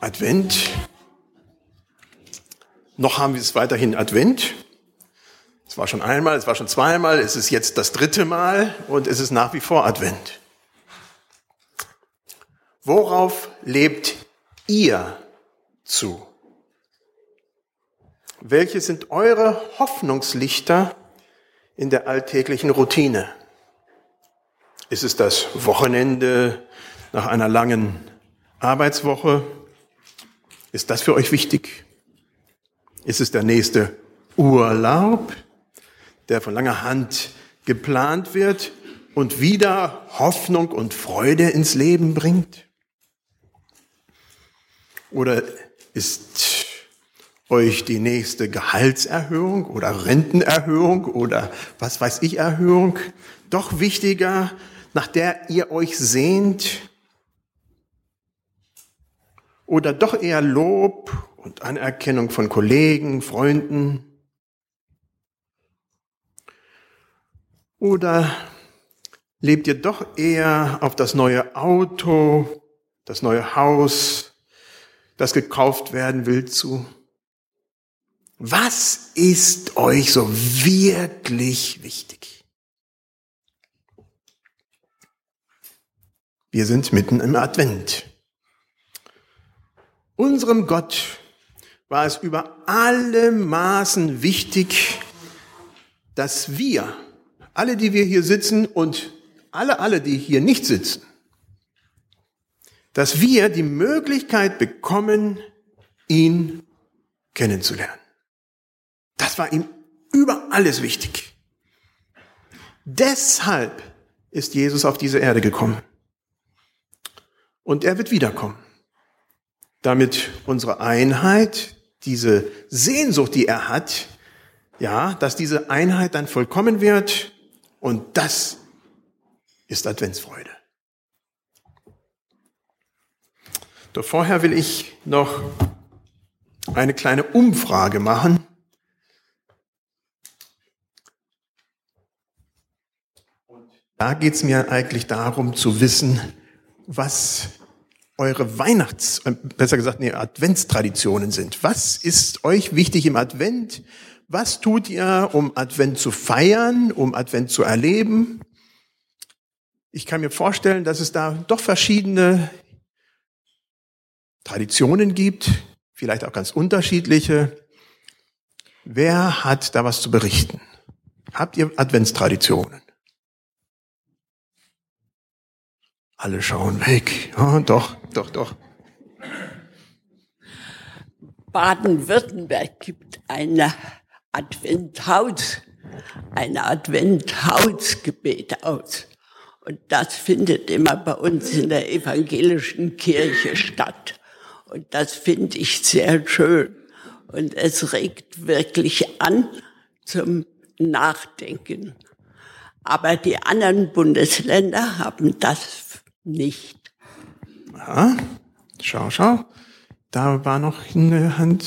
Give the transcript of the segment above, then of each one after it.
Advent. Noch haben wir es weiterhin Advent. Es war schon einmal, es war schon zweimal, es ist jetzt das dritte Mal und es ist nach wie vor Advent. Worauf lebt ihr zu? Welche sind eure Hoffnungslichter in der alltäglichen Routine? Ist es das Wochenende nach einer langen Arbeitswoche? Ist das für euch wichtig? Ist es der nächste Urlaub, der von langer Hand geplant wird und wieder Hoffnung und Freude ins Leben bringt? Oder ist euch die nächste Gehaltserhöhung oder Rentenerhöhung oder was weiß ich Erhöhung doch wichtiger, nach der ihr euch sehnt oder doch eher Lob und Anerkennung von Kollegen, Freunden? Oder lebt ihr doch eher auf das neue Auto, das neue Haus, das gekauft werden will zu? Was ist euch so wirklich wichtig? Wir sind mitten im Advent. Unserem Gott war es über alle Maßen wichtig, dass wir, alle, die wir hier sitzen und alle, alle, die hier nicht sitzen, dass wir die Möglichkeit bekommen, ihn kennenzulernen. Das war ihm über alles wichtig. Deshalb ist Jesus auf diese Erde gekommen. Und er wird wiederkommen damit unsere Einheit, diese Sehnsucht, die er hat, ja, dass diese Einheit dann vollkommen wird und das ist Adventsfreude. Doch vorher will ich noch eine kleine Umfrage machen. Und da geht es mir eigentlich darum zu wissen, was eure Weihnachts-, äh, besser gesagt, nee, Adventstraditionen sind. Was ist euch wichtig im Advent? Was tut ihr, um Advent zu feiern, um Advent zu erleben? Ich kann mir vorstellen, dass es da doch verschiedene Traditionen gibt, vielleicht auch ganz unterschiedliche. Wer hat da was zu berichten? Habt ihr Adventstraditionen? Alle schauen weg. Oh, doch, doch, doch. Baden-Württemberg gibt eine Adventhaus, eine Adventhausgebet aus. Und das findet immer bei uns in der evangelischen Kirche statt. Und das finde ich sehr schön. Und es regt wirklich an zum Nachdenken. Aber die anderen Bundesländer haben das nicht. Ja, schau, schau. Da war noch eine Hand.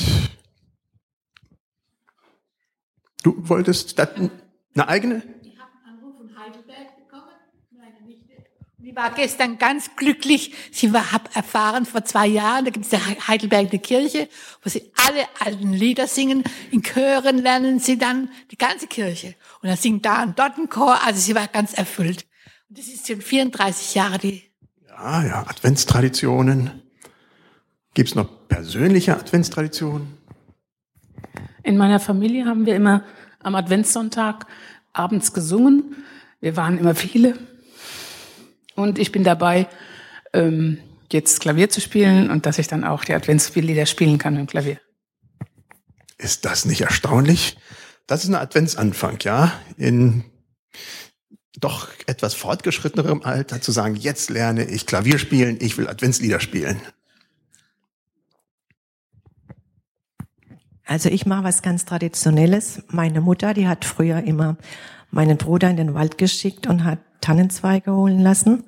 Du wolltest eine eigene? Ich habe einen Anruf von Heidelberg bekommen, meine Nichte. Die war gestern ganz glücklich. Sie war, hab erfahren vor zwei Jahren, da gibt es ja Heidelberg eine Kirche, wo sie alle alten Lieder singen. In Chören lernen sie dann die ganze Kirche. Und dann singt da ein dort ein Chor. Also sie war ganz erfüllt. Das ist schon 34 Jahre die. Ja, ja, Adventstraditionen. Gibt es noch persönliche Adventstraditionen? In meiner Familie haben wir immer am Adventssonntag abends gesungen. Wir waren immer viele. Und ich bin dabei, ähm, jetzt Klavier zu spielen und dass ich dann auch die Adventslieder spielen kann mit dem Klavier. Ist das nicht erstaunlich? Das ist ein Adventsanfang, ja. In doch etwas fortgeschrittenerem Alter zu sagen, jetzt lerne ich Klavier spielen, ich will Adventslieder spielen? Also ich mache was ganz Traditionelles. Meine Mutter, die hat früher immer meinen Bruder in den Wald geschickt und hat Tannenzweige holen lassen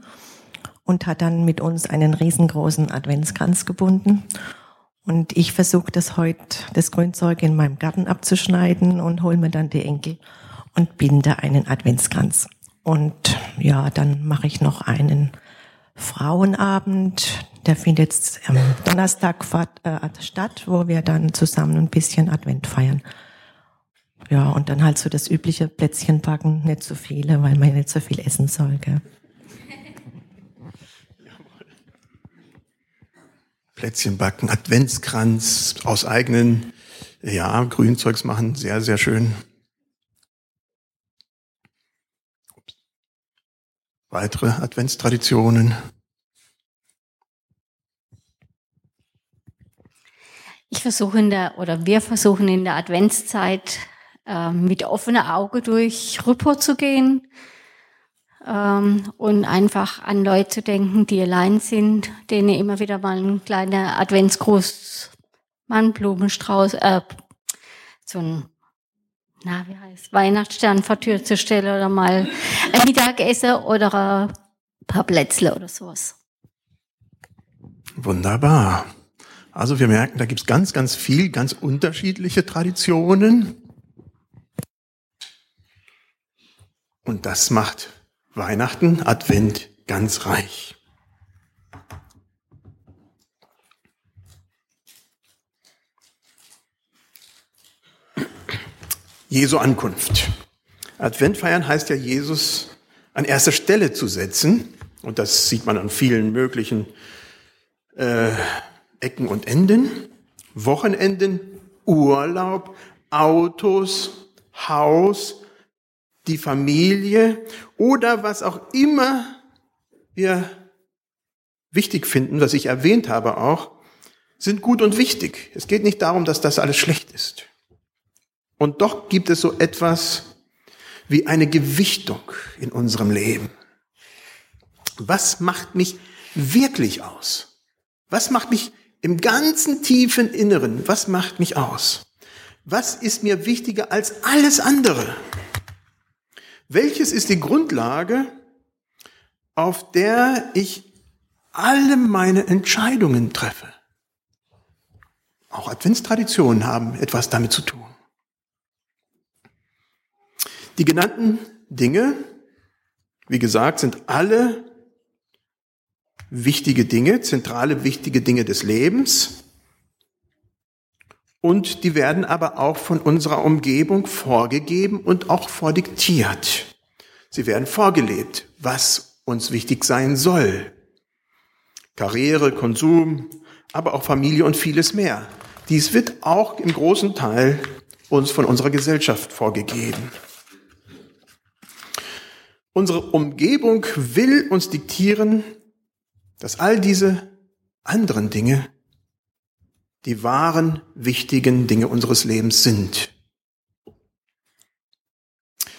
und hat dann mit uns einen riesengroßen Adventskranz gebunden. Und ich versuche das heute, das Grünzeug in meinem Garten abzuschneiden und hole mir dann die Enkel und binde einen Adventskranz. Und ja, dann mache ich noch einen Frauenabend, der findet am Donnerstag äh, statt, wo wir dann zusammen ein bisschen Advent feiern. Ja, und dann halt so das übliche Plätzchen backen, nicht so viele, weil man ja nicht so viel essen soll. Gell? Plätzchen backen, Adventskranz aus eigenen, ja, Grünzeugs machen, sehr, sehr schön. Weitere Adventstraditionen. Ich versuche in der, oder wir versuchen in der Adventszeit äh, mit offener Auge durch Rüppo zu gehen ähm, und einfach an Leute zu denken, die allein sind, denen immer wieder mal ein kleiner Adventsgruß, mal ein Blumenstrauß, äh, so ein na, wie heißt, Weihnachtsstern vor Tür zu stellen oder mal ein Mittagessen oder ein paar Plätzle oder sowas. Wunderbar. Also wir merken, da gibt es ganz, ganz viel, ganz unterschiedliche Traditionen. Und das macht Weihnachten, Advent ganz reich. Jesu Ankunft. Advent feiern heißt ja, Jesus an erster Stelle zu setzen. Und das sieht man an vielen möglichen äh, Ecken und Enden. Wochenenden, Urlaub, Autos, Haus, die Familie oder was auch immer wir wichtig finden, was ich erwähnt habe auch, sind gut und wichtig. Es geht nicht darum, dass das alles schlecht ist. Und doch gibt es so etwas wie eine Gewichtung in unserem Leben. Was macht mich wirklich aus? Was macht mich im ganzen tiefen Inneren, was macht mich aus? Was ist mir wichtiger als alles andere? Welches ist die Grundlage, auf der ich alle meine Entscheidungen treffe? Auch Adventstraditionen haben etwas damit zu tun. Die genannten Dinge, wie gesagt, sind alle wichtige Dinge, zentrale wichtige Dinge des Lebens. Und die werden aber auch von unserer Umgebung vorgegeben und auch vordiktiert. Sie werden vorgelebt, was uns wichtig sein soll. Karriere, Konsum, aber auch Familie und vieles mehr. Dies wird auch im großen Teil uns von unserer Gesellschaft vorgegeben. Unsere Umgebung will uns diktieren, dass all diese anderen Dinge die wahren, wichtigen Dinge unseres Lebens sind.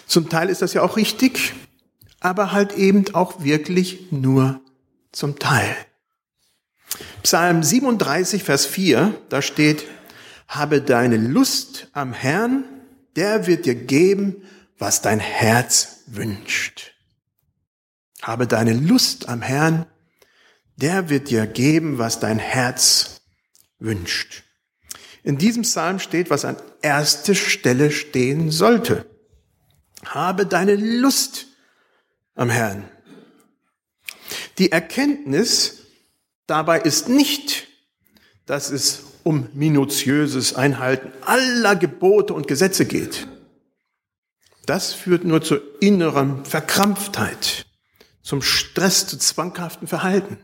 Zum Teil ist das ja auch richtig, aber halt eben auch wirklich nur zum Teil. Psalm 37, Vers 4, da steht, habe deine Lust am Herrn, der wird dir geben, was dein Herz wünscht. Habe deine Lust am Herrn, der wird dir geben, was dein Herz wünscht. In diesem Psalm steht, was an erster Stelle stehen sollte. Habe deine Lust am Herrn. Die Erkenntnis dabei ist nicht, dass es um minutiöses Einhalten aller Gebote und Gesetze geht. Das führt nur zur inneren Verkrampftheit, zum Stress, zu zwanghaften Verhalten.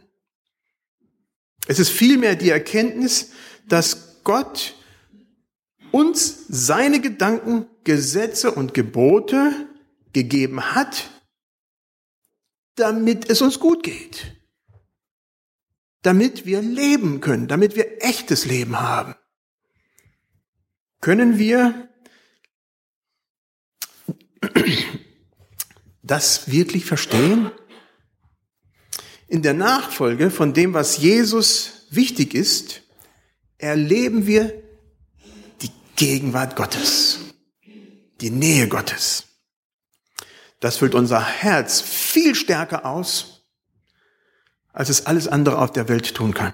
Es ist vielmehr die Erkenntnis, dass Gott uns seine Gedanken, Gesetze und Gebote gegeben hat, damit es uns gut geht. Damit wir leben können, damit wir echtes Leben haben. Können wir das wirklich verstehen? In der Nachfolge von dem, was Jesus wichtig ist, erleben wir die Gegenwart Gottes, die Nähe Gottes. Das füllt unser Herz viel stärker aus, als es alles andere auf der Welt tun kann.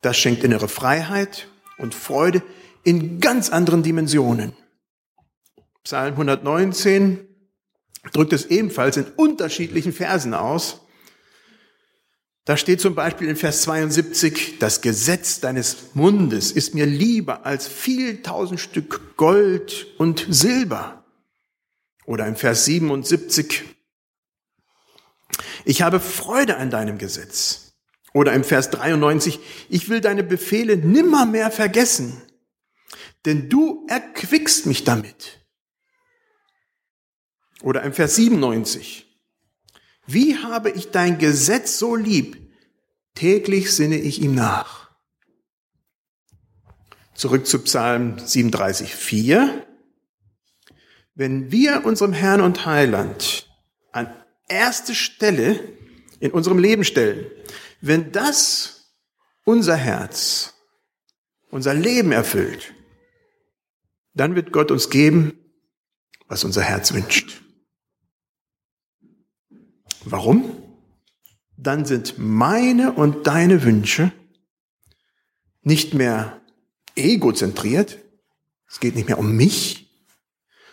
Das schenkt innere Freiheit und Freude in ganz anderen Dimensionen. Psalm 119 drückt es ebenfalls in unterschiedlichen Versen aus. Da steht zum Beispiel in Vers 72, das Gesetz deines Mundes ist mir lieber als viel tausend Stück Gold und Silber. Oder im Vers 77, ich habe Freude an deinem Gesetz. Oder im Vers 93, ich will deine Befehle nimmermehr vergessen, denn du erquickst mich damit. Oder im Vers 97, wie habe ich dein Gesetz so lieb? Täglich sinne ich ihm nach. Zurück zu Psalm 37, 4. Wenn wir unserem Herrn und Heiland an erste Stelle in unserem Leben stellen, wenn das unser Herz, unser Leben erfüllt, dann wird Gott uns geben, was unser Herz wünscht. Warum? Dann sind meine und deine Wünsche nicht mehr egozentriert, es geht nicht mehr um mich,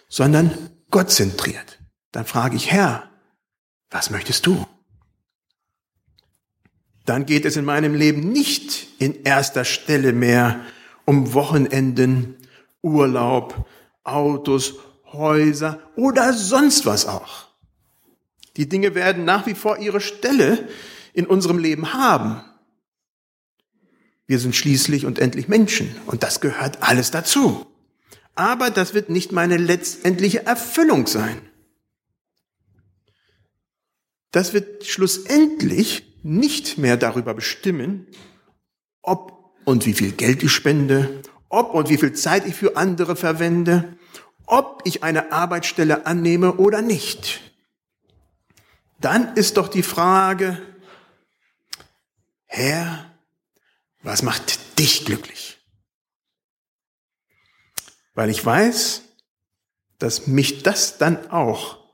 sondern gottzentriert. Dann frage ich, Herr, was möchtest du? Dann geht es in meinem Leben nicht in erster Stelle mehr um Wochenenden, Urlaub, Autos, Häuser oder sonst was auch. Die Dinge werden nach wie vor ihre Stelle in unserem Leben haben. Wir sind schließlich und endlich Menschen und das gehört alles dazu. Aber das wird nicht meine letztendliche Erfüllung sein. Das wird schlussendlich nicht mehr darüber bestimmen, ob und wie viel Geld ich spende, ob und wie viel Zeit ich für andere verwende, ob ich eine Arbeitsstelle annehme oder nicht dann ist doch die Frage, Herr, was macht dich glücklich? Weil ich weiß, dass mich das dann auch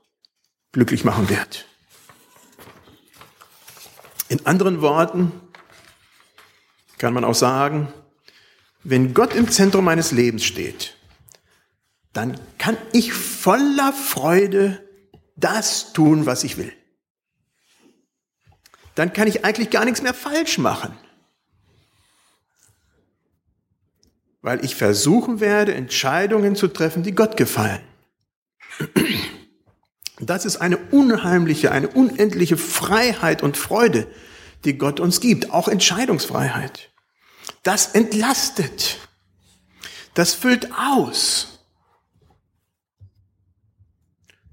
glücklich machen wird. In anderen Worten kann man auch sagen, wenn Gott im Zentrum meines Lebens steht, dann kann ich voller Freude das tun, was ich will dann kann ich eigentlich gar nichts mehr falsch machen. Weil ich versuchen werde, Entscheidungen zu treffen, die Gott gefallen. Das ist eine unheimliche, eine unendliche Freiheit und Freude, die Gott uns gibt, auch Entscheidungsfreiheit. Das entlastet. Das füllt aus.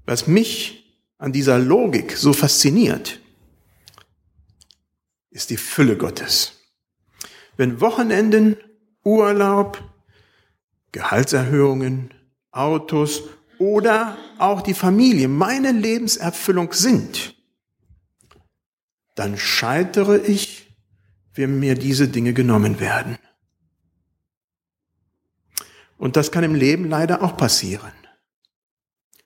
Was mich an dieser Logik so fasziniert, ist die Fülle Gottes. Wenn Wochenenden, Urlaub, Gehaltserhöhungen, Autos oder auch die Familie meine Lebenserfüllung sind, dann scheitere ich, wenn mir diese Dinge genommen werden. Und das kann im Leben leider auch passieren.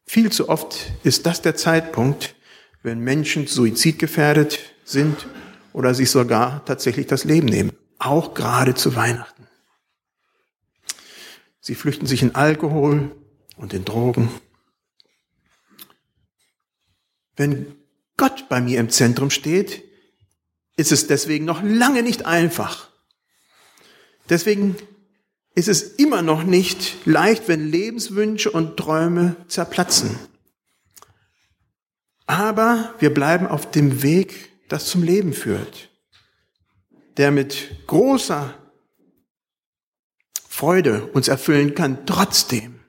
Viel zu oft ist das der Zeitpunkt, wenn Menschen suizidgefährdet sind oder sich sogar tatsächlich das Leben nehmen. Auch gerade zu Weihnachten. Sie flüchten sich in Alkohol und in Drogen. Wenn Gott bei mir im Zentrum steht, ist es deswegen noch lange nicht einfach. Deswegen ist es immer noch nicht leicht, wenn Lebenswünsche und Träume zerplatzen. Aber wir bleiben auf dem Weg das zum Leben führt, der mit großer Freude uns erfüllen kann, trotzdem,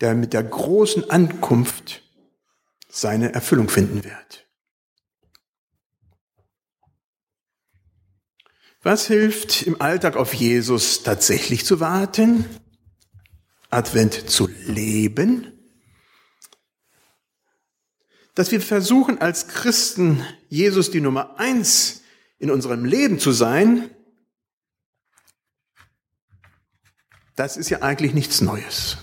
der mit der großen Ankunft seine Erfüllung finden wird. Was hilft im Alltag auf Jesus tatsächlich zu warten? Advent zu leben? Dass wir versuchen, als Christen Jesus die Nummer eins in unserem Leben zu sein, das ist ja eigentlich nichts Neues.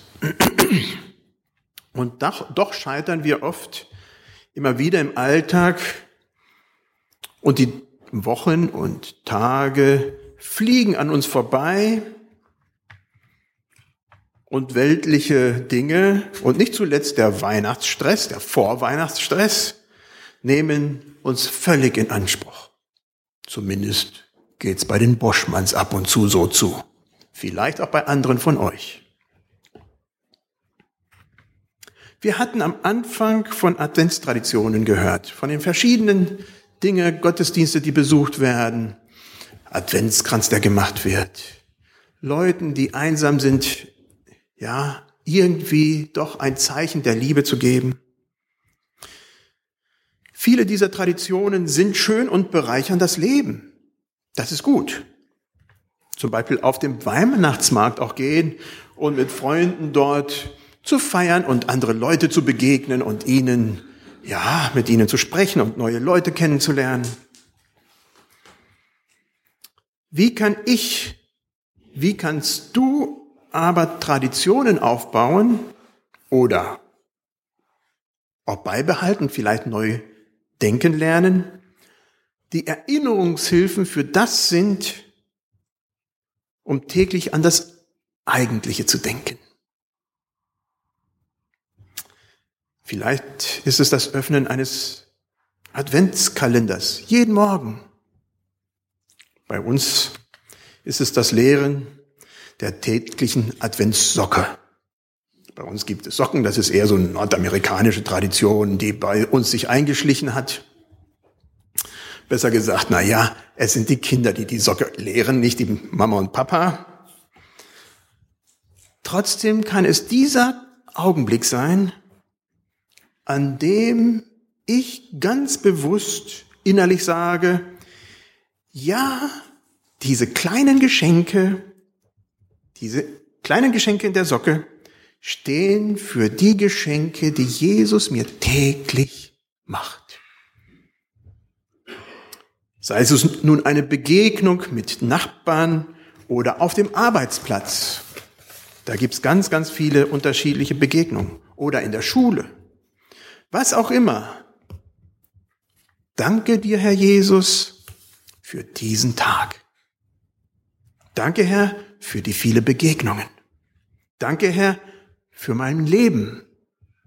Und doch, doch scheitern wir oft immer wieder im Alltag und die Wochen und Tage fliegen an uns vorbei und weltliche Dinge und nicht zuletzt der Weihnachtsstress, der Vorweihnachtsstress, nehmen uns völlig in Anspruch. Zumindest geht's bei den Boschmanns ab und zu so zu. Vielleicht auch bei anderen von euch. Wir hatten am Anfang von Adventstraditionen gehört, von den verschiedenen Dinge, Gottesdienste, die besucht werden, Adventskranz, der gemacht wird, Leuten, die einsam sind, ja, irgendwie doch ein Zeichen der Liebe zu geben. Viele dieser Traditionen sind schön und bereichern das Leben. Das ist gut. Zum Beispiel auf dem Weihnachtsmarkt auch gehen und mit Freunden dort zu feiern und andere Leute zu begegnen und ihnen, ja, mit ihnen zu sprechen und neue Leute kennenzulernen. Wie kann ich, wie kannst du aber Traditionen aufbauen oder auch beibehalten, vielleicht neu denken lernen, die Erinnerungshilfen für das sind, um täglich an das Eigentliche zu denken. Vielleicht ist es das Öffnen eines Adventskalenders, jeden Morgen. Bei uns ist es das Lehren der täglichen Adventssocke. Bei uns gibt es Socken, das ist eher so eine nordamerikanische Tradition, die bei uns sich eingeschlichen hat. Besser gesagt, na ja, es sind die Kinder, die die Socke lehren, nicht die Mama und Papa. Trotzdem kann es dieser Augenblick sein, an dem ich ganz bewusst innerlich sage, ja, diese kleinen Geschenke, diese kleinen Geschenke in der Socke stehen für die Geschenke, die Jesus mir täglich macht. Sei es nun eine Begegnung mit Nachbarn oder auf dem Arbeitsplatz. Da gibt's ganz, ganz viele unterschiedliche Begegnungen. Oder in der Schule. Was auch immer. Danke dir, Herr Jesus, für diesen Tag. Danke, Herr, für die viele Begegnungen. Danke, Herr, für mein Leben.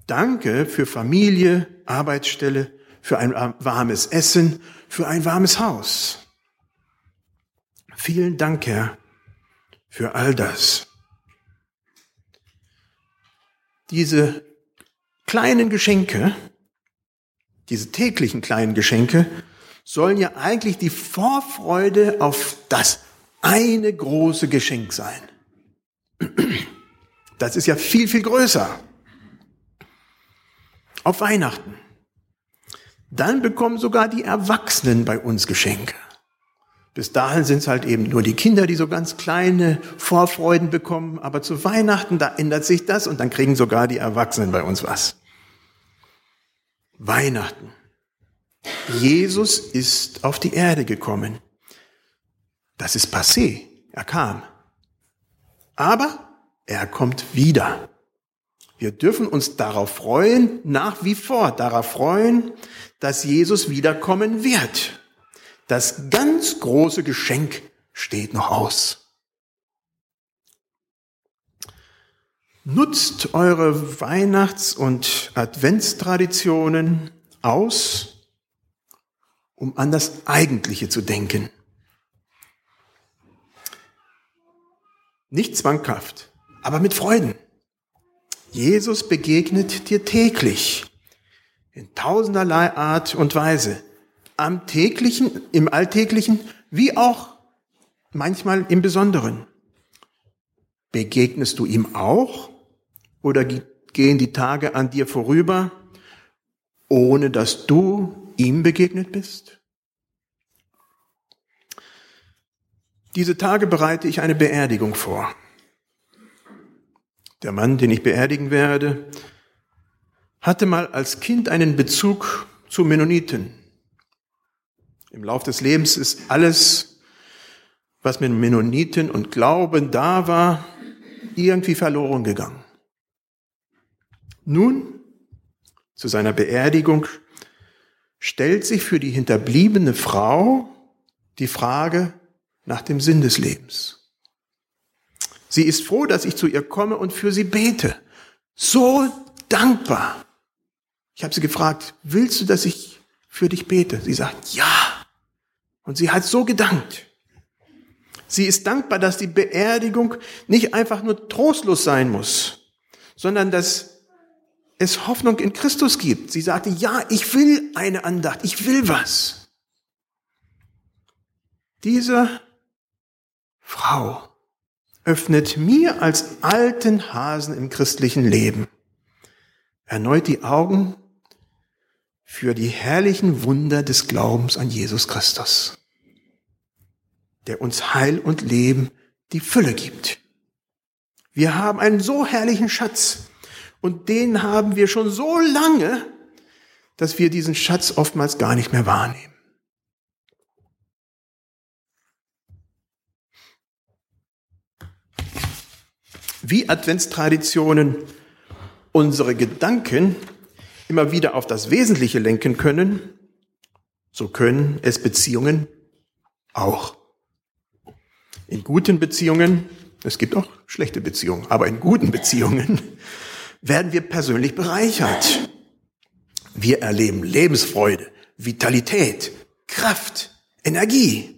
Danke für Familie, Arbeitsstelle, für ein warmes Essen, für ein warmes Haus. Vielen Dank, Herr, für all das. Diese kleinen Geschenke, diese täglichen kleinen Geschenke, sollen ja eigentlich die Vorfreude auf das eine große Geschenk sein. Das ist ja viel, viel größer. Auf Weihnachten. Dann bekommen sogar die Erwachsenen bei uns Geschenke. Bis dahin sind es halt eben nur die Kinder, die so ganz kleine Vorfreuden bekommen. Aber zu Weihnachten, da ändert sich das und dann kriegen sogar die Erwachsenen bei uns was. Weihnachten. Jesus ist auf die Erde gekommen. Das ist passé. Er kam. Aber er kommt wieder. Wir dürfen uns darauf freuen, nach wie vor darauf freuen, dass Jesus wiederkommen wird. Das ganz große Geschenk steht noch aus. Nutzt eure Weihnachts- und Adventstraditionen aus, um an das Eigentliche zu denken. Nicht zwanghaft, aber mit Freuden. Jesus begegnet dir täglich in tausenderlei Art und Weise. Am täglichen, im alltäglichen, wie auch manchmal im Besonderen. Begegnest du ihm auch oder gehen die Tage an dir vorüber, ohne dass du ihm begegnet bist? Diese Tage bereite ich eine Beerdigung vor. Der Mann, den ich beerdigen werde, hatte mal als Kind einen Bezug zu Mennoniten. Im Lauf des Lebens ist alles, was mit Mennoniten und Glauben da war, irgendwie verloren gegangen. Nun, zu seiner Beerdigung, stellt sich für die hinterbliebene Frau die Frage nach dem Sinn des Lebens. Sie ist froh, dass ich zu ihr komme und für sie bete. So dankbar. Ich habe sie gefragt, willst du, dass ich für dich bete? Sie sagt, ja. Und sie hat so gedankt. Sie ist dankbar, dass die Beerdigung nicht einfach nur trostlos sein muss, sondern dass es Hoffnung in Christus gibt. Sie sagte, ja, ich will eine Andacht, ich will was. Diese Frau öffnet mir als alten Hasen im christlichen Leben erneut die Augen für die herrlichen Wunder des Glaubens an Jesus Christus, der uns Heil und Leben die Fülle gibt. Wir haben einen so herrlichen Schatz und den haben wir schon so lange, dass wir diesen Schatz oftmals gar nicht mehr wahrnehmen. Wie Adventstraditionen unsere Gedanken immer wieder auf das Wesentliche lenken können, so können es Beziehungen auch. In guten Beziehungen, es gibt auch schlechte Beziehungen, aber in guten Beziehungen werden wir persönlich bereichert. Wir erleben Lebensfreude, Vitalität, Kraft, Energie.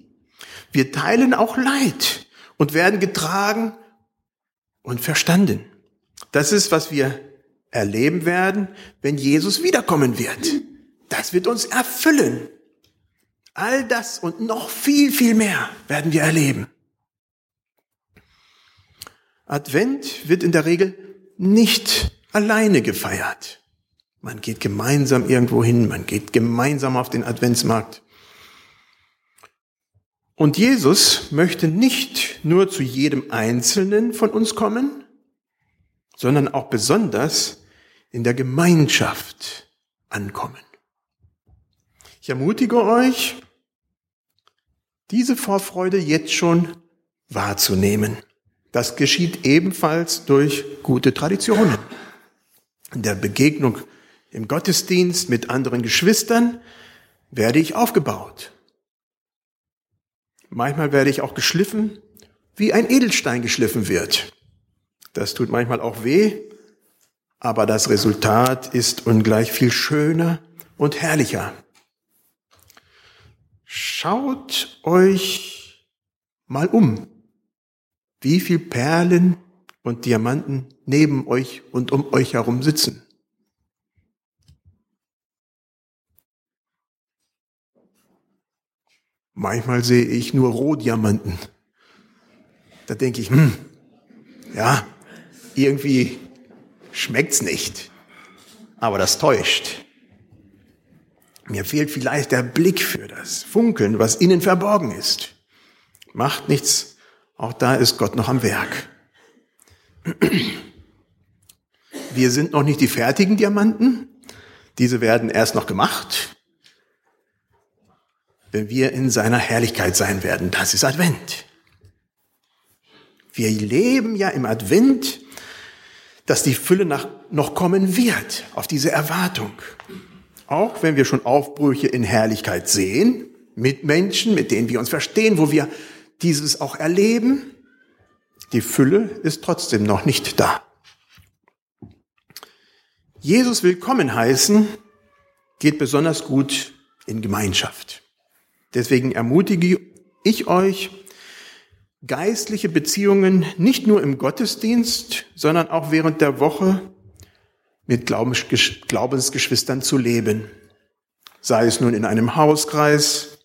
Wir teilen auch Leid und werden getragen und verstanden. Das ist, was wir erleben werden, wenn Jesus wiederkommen wird. Das wird uns erfüllen. All das und noch viel, viel mehr werden wir erleben. Advent wird in der Regel nicht alleine gefeiert. Man geht gemeinsam irgendwo hin, man geht gemeinsam auf den Adventsmarkt. Und Jesus möchte nicht nur zu jedem Einzelnen von uns kommen, sondern auch besonders in der Gemeinschaft ankommen. Ich ermutige euch, diese Vorfreude jetzt schon wahrzunehmen. Das geschieht ebenfalls durch gute Traditionen. In der Begegnung im Gottesdienst mit anderen Geschwistern werde ich aufgebaut. Manchmal werde ich auch geschliffen, wie ein Edelstein geschliffen wird. Das tut manchmal auch weh, aber das Resultat ist ungleich viel schöner und herrlicher. Schaut euch mal um, wie viel Perlen und Diamanten neben euch und um euch herum sitzen. Manchmal sehe ich nur Rohdiamanten. Da denke ich, hm, ja, irgendwie schmeckt's nicht. Aber das täuscht. Mir fehlt vielleicht der Blick für das Funkeln, was innen verborgen ist. Macht nichts, auch da ist Gott noch am Werk. Wir sind noch nicht die fertigen Diamanten. Diese werden erst noch gemacht, wenn wir in seiner Herrlichkeit sein werden. Das ist Advent. Wir leben ja im Advent dass die Fülle nach, noch kommen wird, auf diese Erwartung. Auch wenn wir schon Aufbrüche in Herrlichkeit sehen, mit Menschen, mit denen wir uns verstehen, wo wir dieses auch erleben, die Fülle ist trotzdem noch nicht da. Jesus willkommen heißen geht besonders gut in Gemeinschaft. Deswegen ermutige ich euch, geistliche Beziehungen nicht nur im Gottesdienst, sondern auch während der Woche mit Glaubensgeschwistern zu leben. Sei es nun in einem Hauskreis,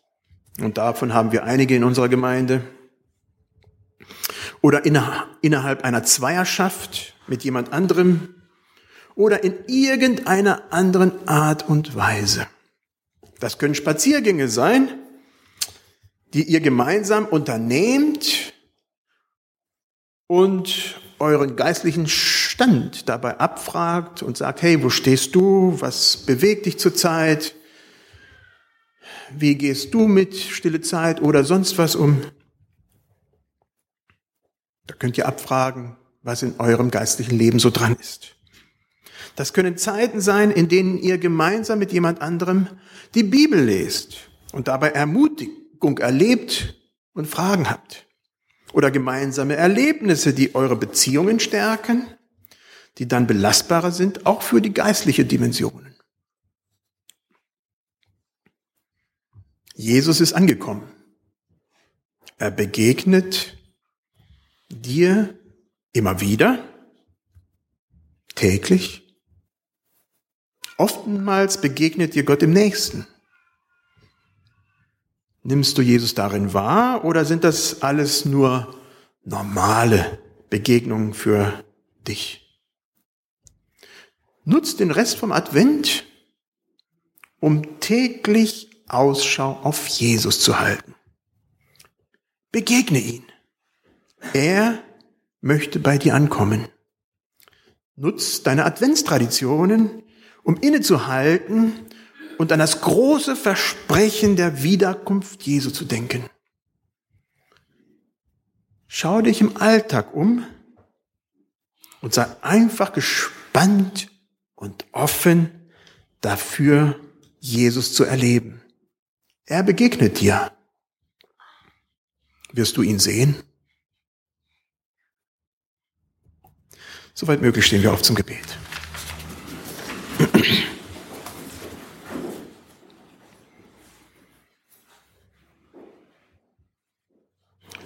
und davon haben wir einige in unserer Gemeinde, oder innerhalb einer Zweierschaft mit jemand anderem, oder in irgendeiner anderen Art und Weise. Das können Spaziergänge sein, die ihr gemeinsam unternehmt und euren geistlichen Stand dabei abfragt und sagt, hey, wo stehst du? Was bewegt dich zurzeit? Wie gehst du mit stille Zeit oder sonst was um? Da könnt ihr abfragen, was in eurem geistlichen Leben so dran ist. Das können Zeiten sein, in denen ihr gemeinsam mit jemand anderem die Bibel lest und dabei ermutigt Bewegung erlebt und Fragen habt. Oder gemeinsame Erlebnisse, die eure Beziehungen stärken, die dann belastbarer sind, auch für die geistliche Dimension. Jesus ist angekommen. Er begegnet dir immer wieder, täglich. Oftmals begegnet dir Gott im Nächsten. Nimmst du Jesus darin wahr oder sind das alles nur normale Begegnungen für dich? Nutz den Rest vom Advent, um täglich Ausschau auf Jesus zu halten. Begegne ihn. Er möchte bei dir ankommen. Nutz deine Adventstraditionen, um innezuhalten und an das große Versprechen der Wiederkunft Jesu zu denken. Schau dich im Alltag um und sei einfach gespannt und offen dafür, Jesus zu erleben. Er begegnet dir. Wirst du ihn sehen? Soweit möglich stehen wir auf zum Gebet.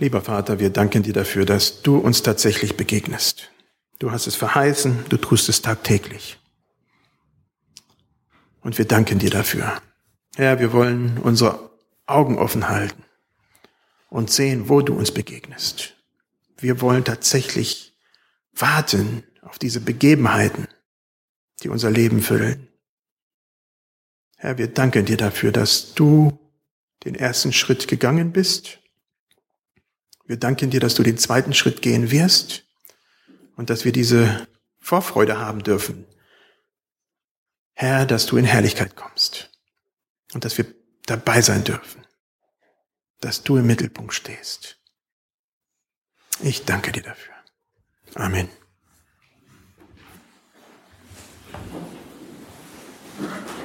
Lieber Vater, wir danken dir dafür, dass du uns tatsächlich begegnest. Du hast es verheißen, du tust es tagtäglich. Und wir danken dir dafür. Herr, wir wollen unsere Augen offen halten und sehen, wo du uns begegnest. Wir wollen tatsächlich warten auf diese Begebenheiten, die unser Leben füllen. Herr, wir danken dir dafür, dass du den ersten Schritt gegangen bist. Wir danken dir, dass du den zweiten Schritt gehen wirst und dass wir diese Vorfreude haben dürfen. Herr, dass du in Herrlichkeit kommst und dass wir dabei sein dürfen, dass du im Mittelpunkt stehst. Ich danke dir dafür. Amen. Thank you.